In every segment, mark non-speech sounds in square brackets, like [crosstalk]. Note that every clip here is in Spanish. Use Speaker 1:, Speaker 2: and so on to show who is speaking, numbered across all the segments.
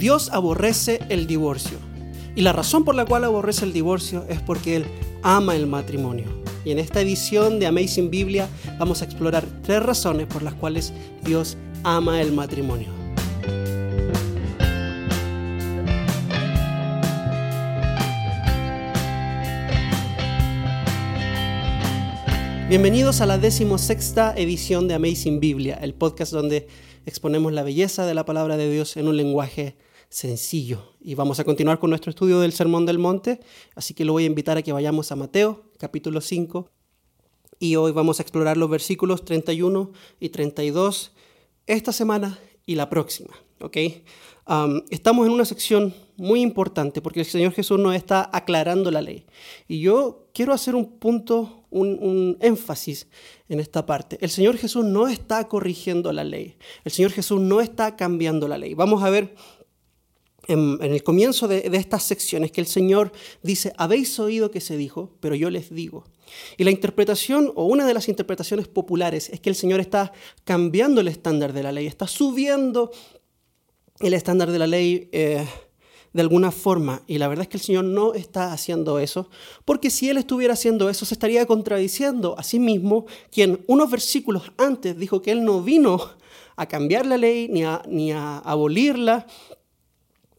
Speaker 1: Dios aborrece el divorcio. Y la razón por la cual aborrece el divorcio es porque Él ama el matrimonio. Y en esta edición de Amazing Biblia vamos a explorar tres razones por las cuales Dios ama el matrimonio. Bienvenidos a la decimosexta edición de Amazing Biblia, el podcast donde exponemos la belleza de la palabra de Dios en un lenguaje sencillo. Y vamos a continuar con nuestro estudio del Sermón del Monte, así que lo voy a invitar a que vayamos a Mateo, capítulo 5, y hoy vamos a explorar los versículos 31 y 32 esta semana y la próxima. ¿ok? estamos en una sección muy importante porque el Señor Jesús nos está aclarando la ley. Y yo quiero hacer un punto, un, énfasis en esta parte. El Señor Jesús no está corrigiendo la ley. El Señor Jesús no está cambiando la ley. Vamos a ver en, el comienzo de, estas secciones que el Señor dice, habéis oído que se dijo, pero yo les digo. Y la interpretación, o una de las interpretaciones populares, es que el Señor está cambiando el estándar de la ley, está subiendo el estándar de la ley eh, de alguna forma. Y la verdad es que el Señor no está haciendo eso, porque si Él estuviera haciendo eso, se estaría contradiciendo a sí mismo, quien unos versículos antes dijo que Él no vino a cambiar la ley ni a abolirla,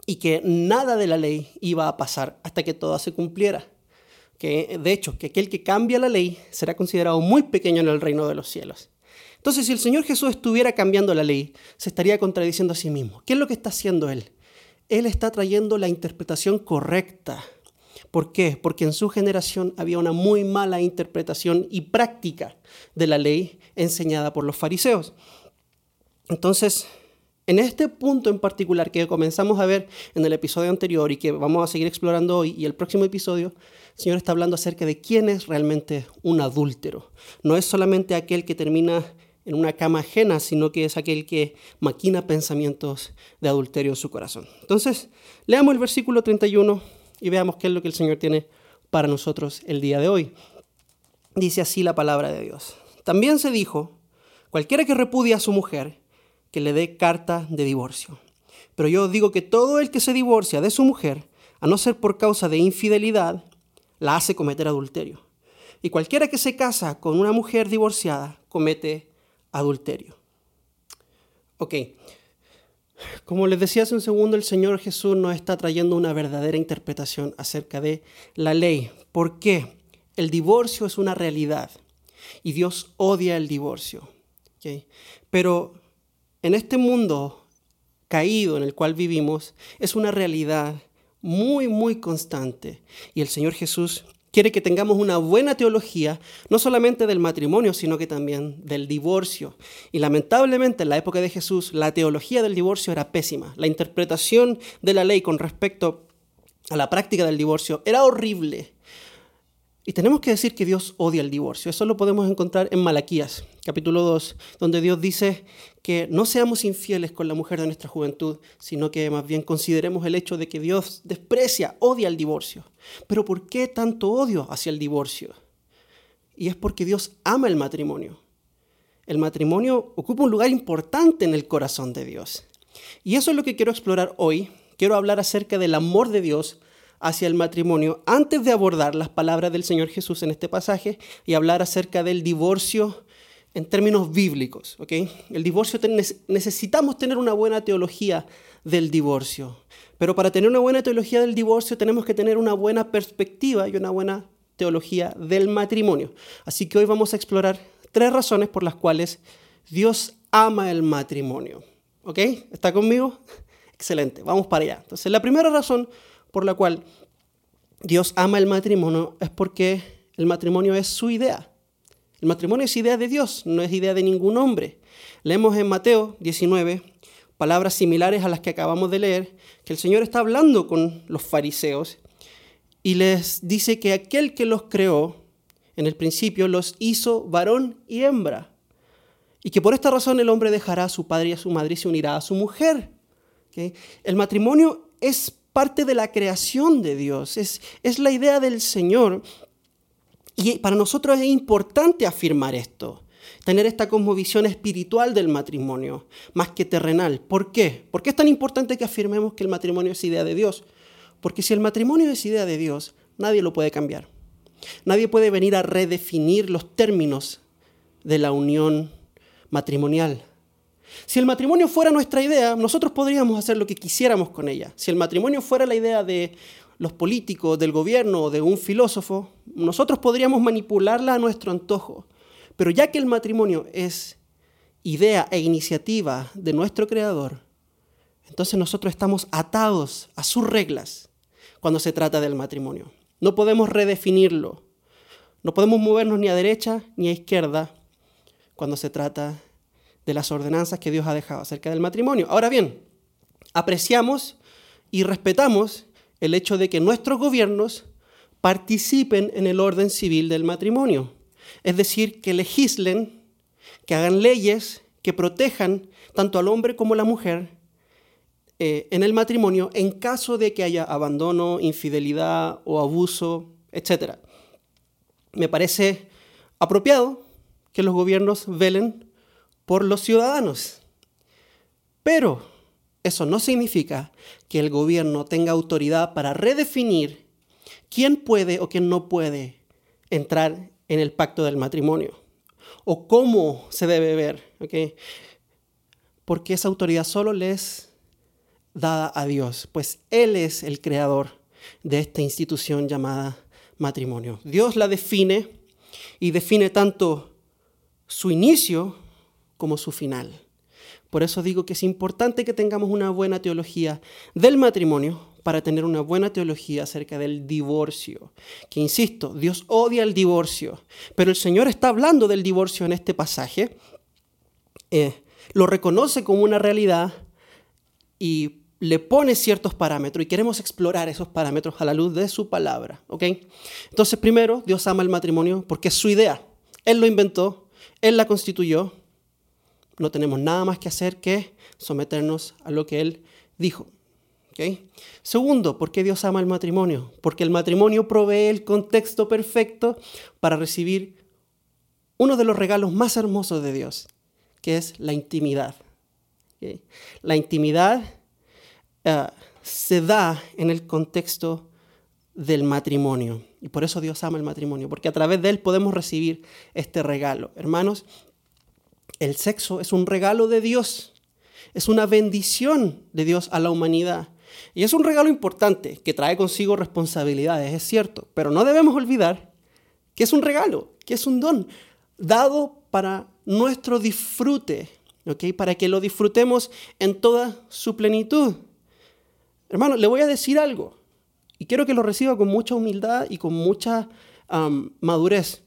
Speaker 1: y que nada de la ley iba a pasar hasta que toda se cumpliera. Que, de hecho, que aquel que cambia la ley será considerado muy pequeño en el reino de los cielos. Entonces, si el Señor Jesús estuviera cambiando la ley, se estaría contradiciendo a sí mismo. ¿Qué es lo que está haciendo Él? Él está trayendo la interpretación correcta. ¿Por qué? Porque en su generación había una muy mala interpretación y práctica de la ley enseñada por los fariseos. Entonces, en este punto en particular que comenzamos a ver en el episodio anterior y que vamos a seguir explorando hoy y el próximo episodio, el Señor está hablando acerca de quién es realmente un adúltero. No es solamente aquel que termina en una cama ajena, sino que es aquel que maquina pensamientos de adulterio en su corazón. Entonces, leamos el versículo 31 y veamos qué es lo que el Señor tiene para nosotros el día de hoy. Dice así la palabra de Dios. También se dijo, cualquiera que repudia a su mujer, que le dé carta de divorcio. Pero yo digo que todo el que se divorcia de su mujer, a no ser por causa de infidelidad, la hace cometer adulterio. Y cualquiera que se casa con una mujer divorciada comete adulterio. Ok, como les decía hace un segundo, el Señor Jesús nos está trayendo una verdadera interpretación acerca de la ley. ¿Por qué? El divorcio es una realidad y Dios odia el divorcio. Pero en este mundo caído en el cual vivimos es una realidad muy, muy constante y el Señor Jesús quiere que tengamos una buena teología, no solamente del matrimonio, sino que también del divorcio. Y lamentablemente en la época de Jesús la teología del divorcio era pésima. La interpretación de la ley con respecto a la práctica del divorcio era horrible. Y tenemos que decir que Dios odia el divorcio. Eso lo podemos encontrar en Malaquías, capítulo 2, donde Dios dice que no seamos infieles con la mujer de nuestra juventud, sino que más bien consideremos el hecho de que Dios desprecia, odia el divorcio. Pero ¿por qué tanto odio hacia el divorcio? Y es porque Dios ama el matrimonio. El matrimonio ocupa un lugar importante en el corazón de Dios. Y eso es lo que quiero explorar hoy. Quiero hablar acerca del amor de Dios hacia el matrimonio antes de abordar las palabras del Señor Jesús en este pasaje y hablar acerca del divorcio en términos bíblicos. ¿okay? El divorcio necesitamos tener una buena teología del divorcio, pero para tener una buena teología del divorcio tenemos que tener una buena perspectiva y una buena teología del matrimonio. Así que hoy vamos a explorar tres razones por las cuales Dios ama el matrimonio. ¿Ok? ¿Está conmigo? Excelente, vamos para allá. Entonces, la primera razón por la cual Dios ama el matrimonio es porque el matrimonio es su idea. El matrimonio es idea de Dios, no es idea de ningún hombre. Leemos en Mateo 19 palabras similares a las que acabamos de leer, que el Señor está hablando con los fariseos y les dice que aquel que los creó en el principio los hizo varón y hembra. Y que por esta razón el hombre dejará a su padre y a su madre y se unirá a su mujer. El matrimonio es parte de la creación de Dios, es, es la idea del Señor. Y para nosotros es importante afirmar esto. tener esta cosmovisión espiritual del matrimonio, más que terrenal. ¿Por qué? ¿Por qué es tan importante que afirmemos que el matrimonio es idea de Dios? Porque si el matrimonio es idea de Dios, nadie lo puede cambiar. Nadie puede venir a redefinir los términos de la unión matrimonial. Si el matrimonio fuera nuestra idea, nosotros podríamos hacer lo que quisiéramos con ella. Si el matrimonio fuera la idea de los políticos, del gobierno o de un filósofo, nosotros podríamos manipularla a nuestro antojo. Pero ya que el matrimonio es idea e iniciativa de nuestro Creador, entonces nosotros estamos atados a sus reglas cuando se trata del matrimonio. No podemos redefinirlo. No podemos movernos ni a derecha ni a izquierda cuando se trata de las ordenanzas que Dios ha dejado acerca del matrimonio. Ahora bien, apreciamos y respetamos el hecho de que nuestros gobiernos participen en el orden civil del matrimonio. Es decir, que legislen, que hagan leyes que protejan tanto al hombre como a la mujer eh, en el matrimonio en caso de que haya abandono, infidelidad o abuso, etc. Me parece apropiado que los gobiernos velen por los ciudadanos. Pero eso no significa que el gobierno tenga autoridad para redefinir quién puede o quién no puede entrar en el pacto del matrimonio o cómo se debe ver, porque esa autoridad solo le es dada a Dios, pues Él es el creador de esta institución llamada matrimonio. Dios la define y define tanto su inicio como su final. Por eso digo que es importante que tengamos una buena teología del matrimonio para tener una buena teología acerca del divorcio. Que insisto, Dios odia el divorcio, pero el Señor está hablando del divorcio en este pasaje, eh, lo reconoce como una realidad y le pone ciertos parámetros y queremos explorar esos parámetros a la luz de su palabra. ¿ok? Entonces, primero, Dios ama el matrimonio porque es su idea. Él lo inventó, Él la constituyó. No tenemos nada más que hacer que someternos a lo que Él dijo. ¿ok? Segundo, ¿por qué Dios ama el matrimonio? Porque el matrimonio provee el contexto perfecto para recibir uno de los regalos más hermosos de Dios, que es la intimidad. La intimidad eh, se da en el contexto del matrimonio. Y por eso Dios ama el matrimonio, porque a través de él podemos recibir este regalo. Hermanos, el sexo es un regalo de Dios, es una bendición de Dios a la humanidad. Y es un regalo importante que trae consigo responsabilidades, es cierto, pero no debemos olvidar que es un regalo, que es un don dado para nuestro disfrute, para que lo disfrutemos en toda su plenitud. Hermano, le voy a decir algo y quiero que lo reciba con mucha humildad y con mucha madurez.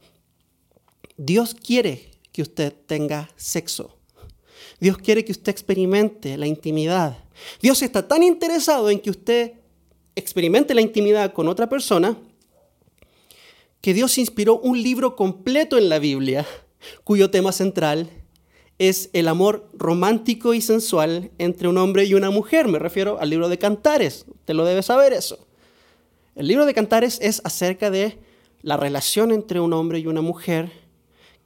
Speaker 1: Dios quiere que usted tenga sexo. Dios quiere que usted experimente la intimidad. Dios está tan interesado en que usted experimente la intimidad con otra persona que Dios inspiró un libro completo en la Biblia cuyo tema central es el amor romántico y sensual entre un hombre y una mujer. Me refiero al libro de Cantares. Usted lo debe saber eso. El libro de Cantares es acerca de la relación entre un hombre y una mujer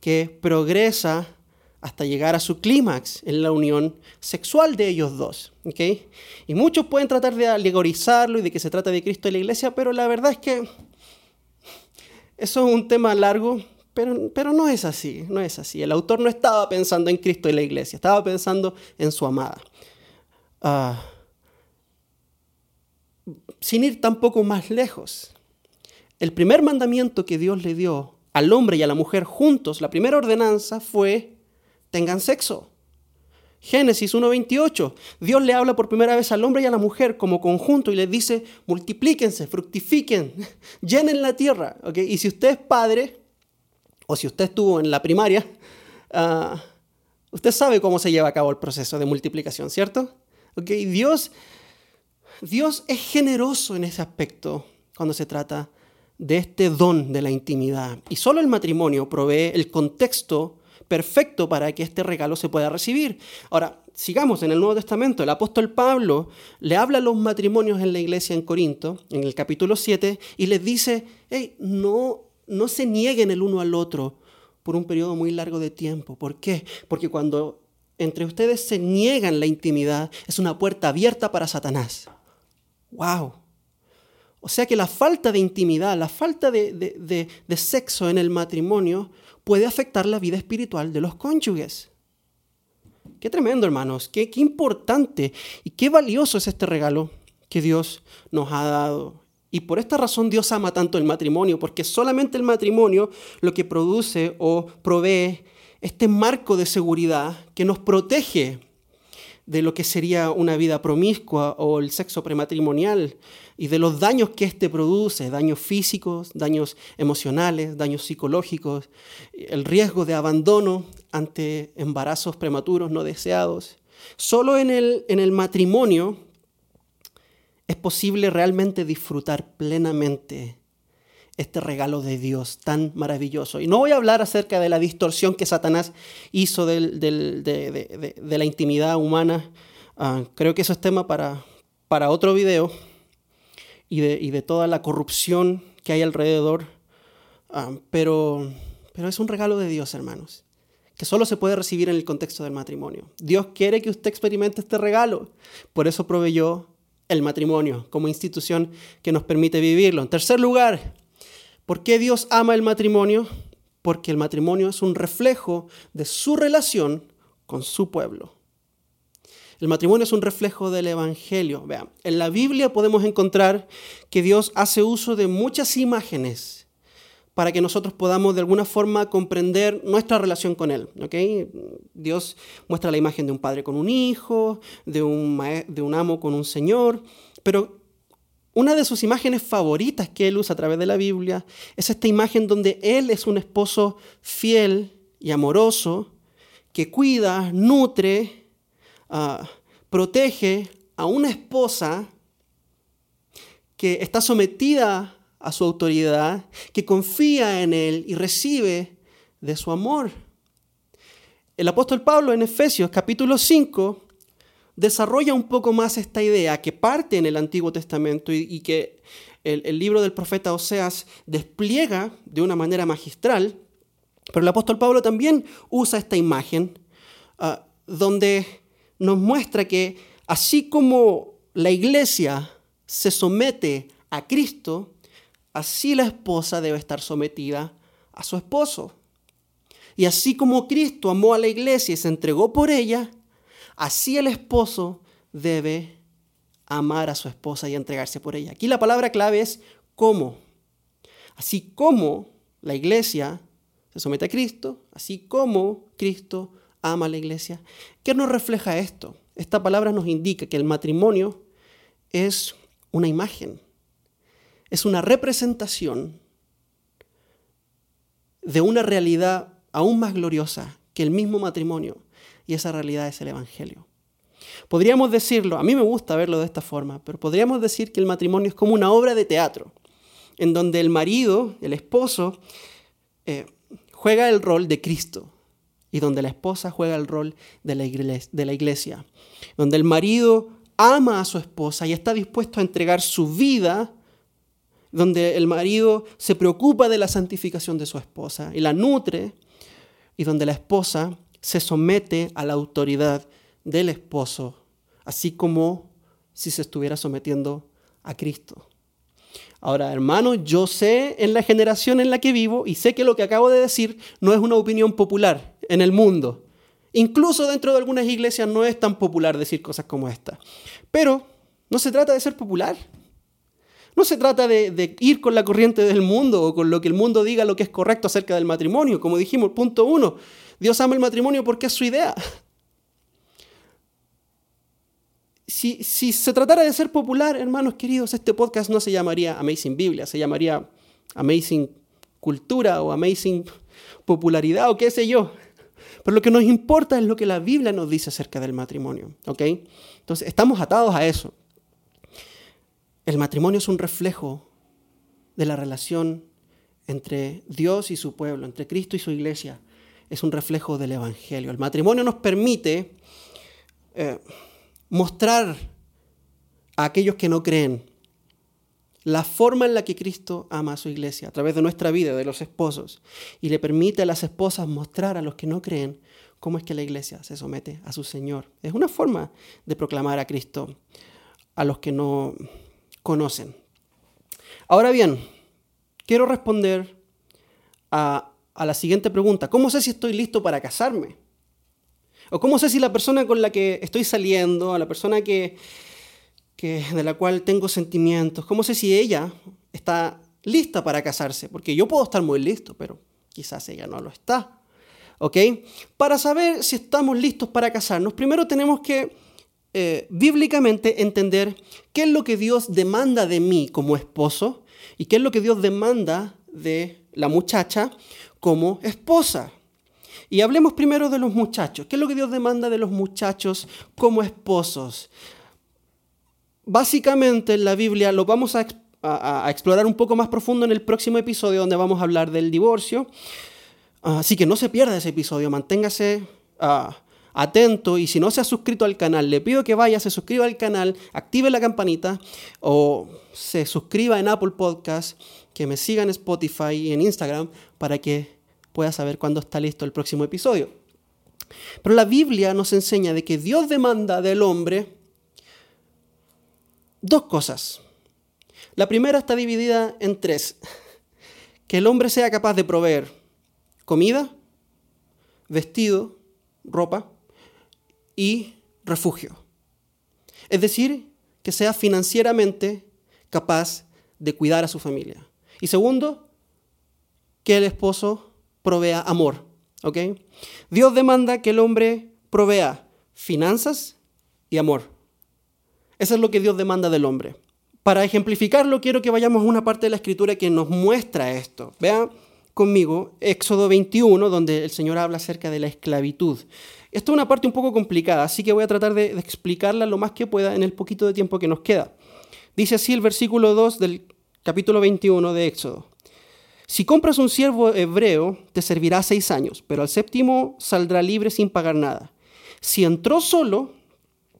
Speaker 1: que progresa hasta llegar a su clímax en la unión sexual de ellos dos. Y muchos pueden tratar de alegorizarlo y de que se trata de Cristo y la iglesia, pero la verdad es que eso es un tema largo pero, no es así, no es así. El autor no estaba pensando en Cristo y la iglesia, estaba pensando en su amada. Ah, sin ir tampoco más lejos, el primer mandamiento que Dios le dio al hombre y a la mujer juntos, la primera ordenanza fue, tengan sexo. Génesis 1.28, Dios le habla por primera vez al hombre y a la mujer como conjunto y les dice, multiplíquense, fructifiquen, [laughs] llenen la tierra. Y si usted es padre, o si usted estuvo en la primaria, ah, usted sabe cómo se lleva a cabo el proceso de multiplicación, ¿cierto? Okay, Dios, Dios es generoso en ese aspecto cuando se trata de este don de la intimidad. Y solo el matrimonio provee el contexto perfecto para que este regalo se pueda recibir. Ahora, sigamos en el Nuevo Testamento. El apóstol Pablo le habla a los matrimonios en la iglesia en Corinto, en el capítulo 7, y les dice, hey, no no se nieguen el uno al otro por un periodo muy largo de tiempo. ¿Por qué? Porque cuando entre ustedes se niegan la intimidad, es una puerta abierta para Satanás. ¡Wow! O sea que la falta de intimidad, la falta de, sexo en el matrimonio puede afectar la vida espiritual de los cónyuges. Qué tremendo, hermanos, qué, qué importante y qué valioso es este regalo que Dios nos ha dado. Y por esta razón Dios ama tanto el matrimonio, porque solamente el matrimonio lo que produce o provee este marco de seguridad que nos protege de lo que sería una vida promiscua o el sexo prematrimonial y de los daños que éste produce, daños físicos, daños emocionales, daños psicológicos, el riesgo de abandono ante embarazos prematuros no deseados. Solo en el, en el matrimonio es posible realmente disfrutar plenamente este regalo de Dios tan maravilloso. Y no voy a hablar acerca de la distorsión que Satanás hizo de, la intimidad humana. Ah, creo que eso es tema para, para otro video. Y, de, toda la corrupción que hay alrededor. Ah, pero, pero es un regalo de Dios, hermanos, que solo se puede recibir en el contexto del matrimonio. Dios quiere que usted experimente este regalo. Por eso proveyó el matrimonio como institución que nos permite vivirlo. En tercer lugar, ¿por qué Dios ama el matrimonio? Porque el matrimonio es un reflejo de su relación con su pueblo. El matrimonio es un reflejo del Evangelio. Vean, en la Biblia podemos encontrar que Dios hace uso de muchas imágenes para que nosotros podamos de alguna forma comprender nuestra relación con Él. ¿okay? Dios muestra la imagen de un padre con un hijo, de un, de un amo con un señor, pero una de sus imágenes favoritas que Él usa a través de la Biblia es esta imagen donde Él es un esposo fiel y amoroso que cuida, nutre, ah, protege a una esposa que está sometida a su autoridad, que confía en Él y recibe de su amor. El apóstol Pablo en Efesios capítulo 5 desarrolla un poco más esta idea que parte en el Antiguo Testamento y, que el, libro del profeta Oseas despliega de una manera magistral, pero el apóstol Pablo también usa esta imagen ah, donde nos muestra que así como la iglesia se somete a Cristo, así la esposa debe estar sometida a su esposo. Y así como Cristo amó a la iglesia y se entregó por ella, así el esposo debe amar a su esposa y entregarse por ella. Aquí la palabra clave es cómo. Así como la iglesia se somete a Cristo, así como Cristo ama a la iglesia. ¿Qué nos refleja esto? Esta palabra nos indica que el matrimonio es una imagen es una representación de una realidad aún más gloriosa que el mismo matrimonio, y esa realidad es el Evangelio. Podríamos decirlo, a mí me gusta verlo de esta forma, pero podríamos decir que el matrimonio es como una obra de teatro, en donde el marido, el esposo, eh, juega el rol de Cristo y donde la esposa juega el rol de la, de la iglesia, donde el marido ama a su esposa y está dispuesto a entregar su vida donde el marido se preocupa de la santificación de su esposa y la nutre, y donde la esposa se somete a la autoridad del esposo, así como si se estuviera sometiendo a Cristo. Ahora, hermano, yo sé en la generación en la que vivo y sé que lo que acabo de decir no es una opinión popular en el mundo. Incluso dentro de algunas iglesias no es tan popular decir cosas como esta. Pero no se trata de ser popular, no se trata de, ir con la corriente del mundo o con lo que el mundo diga lo que es correcto acerca del matrimonio. Como dijimos, punto uno, Dios ama el matrimonio porque es su idea. Si, si, se tratara de ser popular, hermanos queridos, este podcast no se llamaría Amazing Biblia, se llamaría Amazing Cultura o Amazing Popularidad o qué sé yo. Pero lo que nos importa es lo que la Biblia nos dice acerca del matrimonio. ¿ok? Entonces, estamos atados a eso. El matrimonio es un reflejo de la relación entre Dios y su pueblo, entre Cristo y su iglesia. Es un reflejo del Evangelio. El matrimonio nos permite eh, mostrar a aquellos que no creen la forma en la que Cristo ama a su iglesia, a través de nuestra vida, de los esposos, y le permite a las esposas mostrar a los que no creen cómo es que la iglesia se somete a su Señor. Es una forma de proclamar a Cristo a los que no conocen. Ahora bien, quiero responder a, la siguiente pregunta. ¿Cómo sé si estoy listo para casarme? ¿O cómo sé si la persona con la que estoy saliendo, a la persona que, que, de la cual tengo sentimientos, cómo sé si ella está lista para casarse? Porque yo puedo estar muy listo, pero quizás ella no lo está. ¿Ok? Para saber si estamos listos para casarnos, primero tenemos que eh, bíblicamente entender qué es lo que Dios demanda de mí como esposo y qué es lo que Dios demanda de la muchacha como esposa. Y hablemos primero de los muchachos. ¿Qué es lo que Dios demanda de los muchachos como esposos? Básicamente en la Biblia lo vamos a, explorar un poco más profundo en el próximo episodio donde vamos a hablar del divorcio. Así que no se pierda ese episodio, manténgase ah, atento y si no se ha suscrito al canal, le pido que vaya, se suscriba al canal, active la campanita o se suscriba en Apple Podcast, que me siga en Spotify y en Instagram para que pueda saber cuándo está listo el próximo episodio. Pero la Biblia nos enseña de que Dios demanda del hombre dos cosas. La primera está dividida en tres. Que el hombre sea capaz de proveer comida, vestido, ropa y refugio. Es decir, que sea financieramente capaz de cuidar a su familia. Y segundo, que el esposo provea amor. ¿ok? Dios demanda que el hombre provea finanzas y amor. Eso es lo que Dios demanda del hombre. Para ejemplificarlo, quiero que vayamos a una parte de la escritura que nos muestra esto. Vean conmigo Éxodo 21, donde el Señor habla acerca de la esclavitud. Esto es una parte un poco complicada, así que voy a tratar de, explicarla lo más que pueda en el poquito de tiempo que nos queda. Dice así el versículo 2 del capítulo 21 de Éxodo. Si compras un siervo hebreo, te servirá seis años, pero al séptimo saldrá libre sin pagar nada. Si entró solo,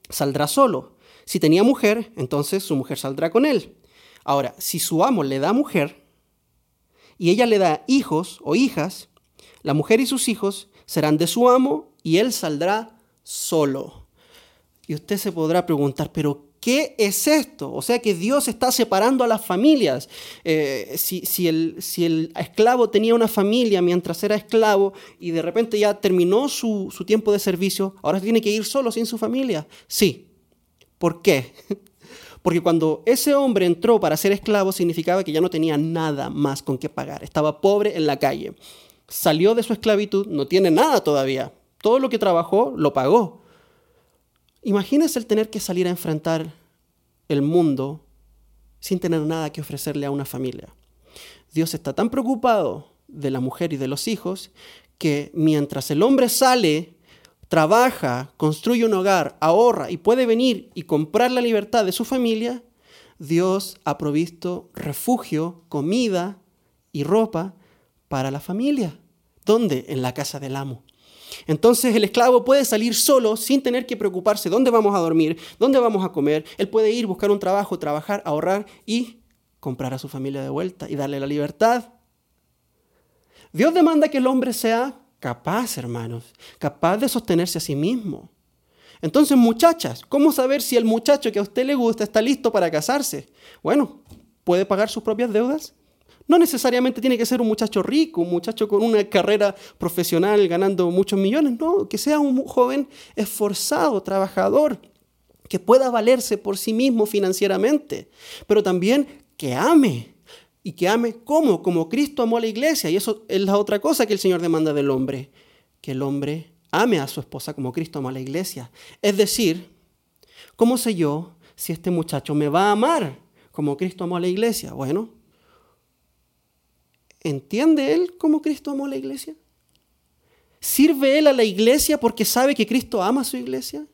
Speaker 1: saldrá solo. Si tenía mujer, entonces su mujer saldrá con él. Ahora, si su amo le da mujer y ella le da hijos o hijas, la mujer y sus hijos serán de su amo y él saldrá solo. Y usted se podrá preguntar, pero ¿qué es esto? O sea que Dios está separando a las familias. Eh, si, el, si, el, esclavo tenía una familia mientras era esclavo y de repente ya terminó su, su tiempo de servicio, ahora tiene que ir solo sin su familia. Sí. ¿Por qué? [laughs] Porque cuando ese hombre entró para ser esclavo significaba que ya no tenía nada más con qué pagar. Estaba pobre en la calle. Salió de su esclavitud, no tiene nada todavía, todo lo que trabajó lo pagó. Imagínese el tener que salir a enfrentar el mundo sin tener nada que ofrecerle a una familia. Dios está tan preocupado de la mujer y de los hijos que mientras el hombre sale, trabaja, construye un hogar, ahorra y puede venir y comprar la libertad de su familia, Dios ha provisto refugio, comida y ropa para la familia. ¿Dónde? En la casa del amo. Entonces el esclavo puede salir solo sin tener que preocuparse dónde vamos a dormir, dónde vamos a comer. Él puede ir, buscar un trabajo, trabajar, ahorrar y comprar a su familia de vuelta y darle la libertad. Dios demanda que el hombre sea capaz, hermanos, capaz de sostenerse a sí mismo. Entonces, muchachas, ¿cómo saber si el muchacho que a usted le gusta está listo para casarse? Bueno, puede pagar sus propias deudas, no necesariamente tiene que ser un muchacho rico, un muchacho con una carrera profesional ganando muchos millones, no, que sea un joven esforzado, trabajador, que pueda valerse por sí mismo financieramente, pero también que ame. Y que ame como, como Cristo amó a la iglesia. Y eso es la otra cosa que el Señor demanda del hombre, que el hombre ame a su esposa como Cristo amó a la iglesia. Es decir, ¿cómo sé yo si este muchacho me va a amar como Cristo amó a la iglesia? Bueno, ¿Entiende él cómo Cristo amó a la iglesia? ¿Sirve él a la iglesia porque sabe que Cristo ama a su iglesia?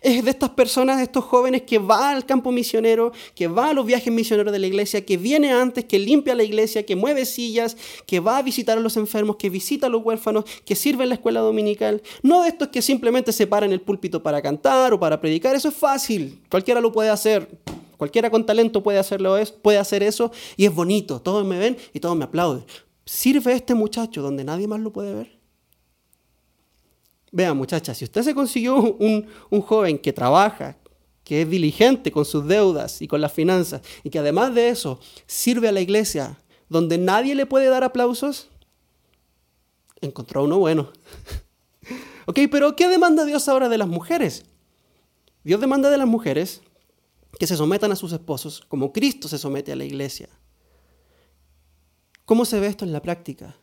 Speaker 1: Es de estas personas, de estos jóvenes que va al campo misionero, que va a los viajes misioneros de la iglesia, que viene antes, que limpia la iglesia, que mueve sillas, que va a visitar a los enfermos, que visita a los huérfanos, que sirve en la escuela dominical. No de estos que simplemente se paran en el púlpito para cantar o para predicar. Eso es fácil, cualquiera lo puede hacer. Cualquiera con talento puede, hacerlo, puede hacer eso y es bonito. Todos me ven y todos me aplauden. ¿Sirve este muchacho donde nadie más lo puede ver? Vean, muchachas, si usted se consiguió un, un joven que trabaja, que es diligente con sus deudas y con las finanzas, y que además de eso sirve a la iglesia, donde nadie le puede dar aplausos, encontró uno bueno. [laughs] ok, pero ¿qué demanda Dios ahora de las mujeres? Dios demanda de las mujeres que se sometan a sus esposos como Cristo se somete a la iglesia. ¿Cómo se ve esto en la práctica?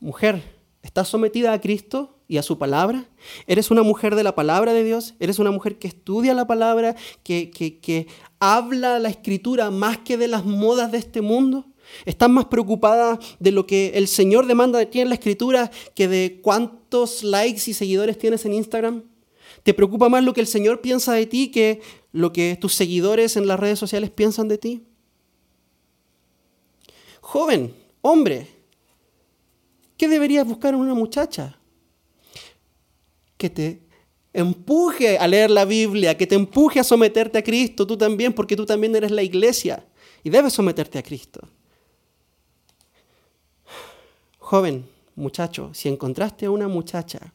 Speaker 1: Mujer, ¿Estás sometida a Cristo y a su palabra? ¿Eres una mujer de la palabra de Dios? ¿Eres una mujer que estudia la palabra, que, que, habla la escritura más que de las modas de este mundo? ¿Estás más preocupada de lo que el Señor demanda de ti en la escritura que de cuántos likes y seguidores tienes en Instagram? ¿Te preocupa más lo que el Señor piensa de ti que lo que tus seguidores en las redes sociales piensan de ti? Joven, hombre, ¿Qué deberías buscar en una muchacha? Que te empuje a leer la Biblia, que te empuje a someterte a Cristo, tú también, porque tú también eres la iglesia y debes someterte a Cristo. Joven, muchacho, si encontraste a una muchacha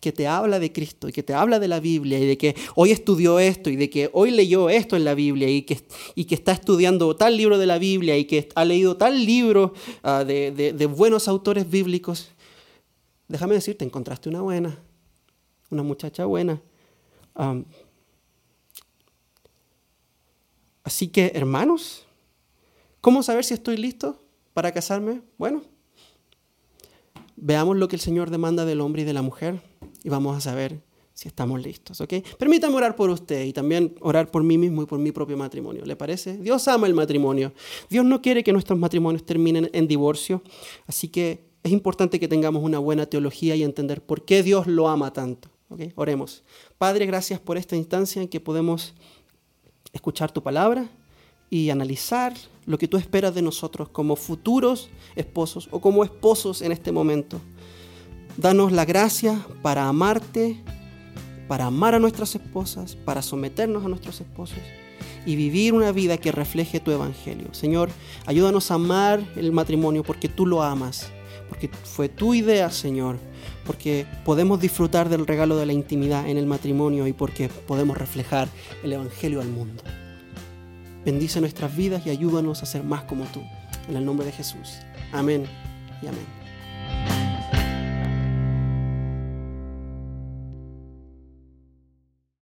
Speaker 1: que te habla de Cristo y que te habla de la Biblia y de que hoy estudió esto y de que hoy leyó esto en la Biblia y que, y que está estudiando tal libro de la Biblia y que ha leído tal libro ah, de, buenos autores bíblicos, déjame decirte, encontraste una buena, una muchacha buena. así que, hermanos, ¿cómo saber si estoy listo para casarme? Bueno, veamos lo que el Señor demanda del hombre y de la mujer y vamos a saber si estamos listos, ¿ok? Permítame orar por usted y también orar por mí mismo y por mi propio matrimonio, ¿le parece? Dios ama el matrimonio. Dios no quiere que nuestros matrimonios terminen en divorcio, así que es importante que tengamos una buena teología y entender por qué Dios lo ama tanto, ¿ok? Oremos. Padre, gracias por esta instancia en que podemos escuchar tu palabra y analizar lo que tú esperas de nosotros como futuros esposos o como esposos en este momento. Danos la gracia para amarte, para amar a nuestras esposas, para someternos a nuestros esposos y vivir una vida que refleje tu evangelio. Señor, ayúdanos a amar el matrimonio porque tú lo amas, porque fue tu idea, Señor, porque podemos disfrutar del regalo de la intimidad en el matrimonio y porque podemos reflejar el evangelio al mundo. Bendice nuestras vidas y ayúdanos a ser más como tú. En el nombre de Jesús. Amén y amén.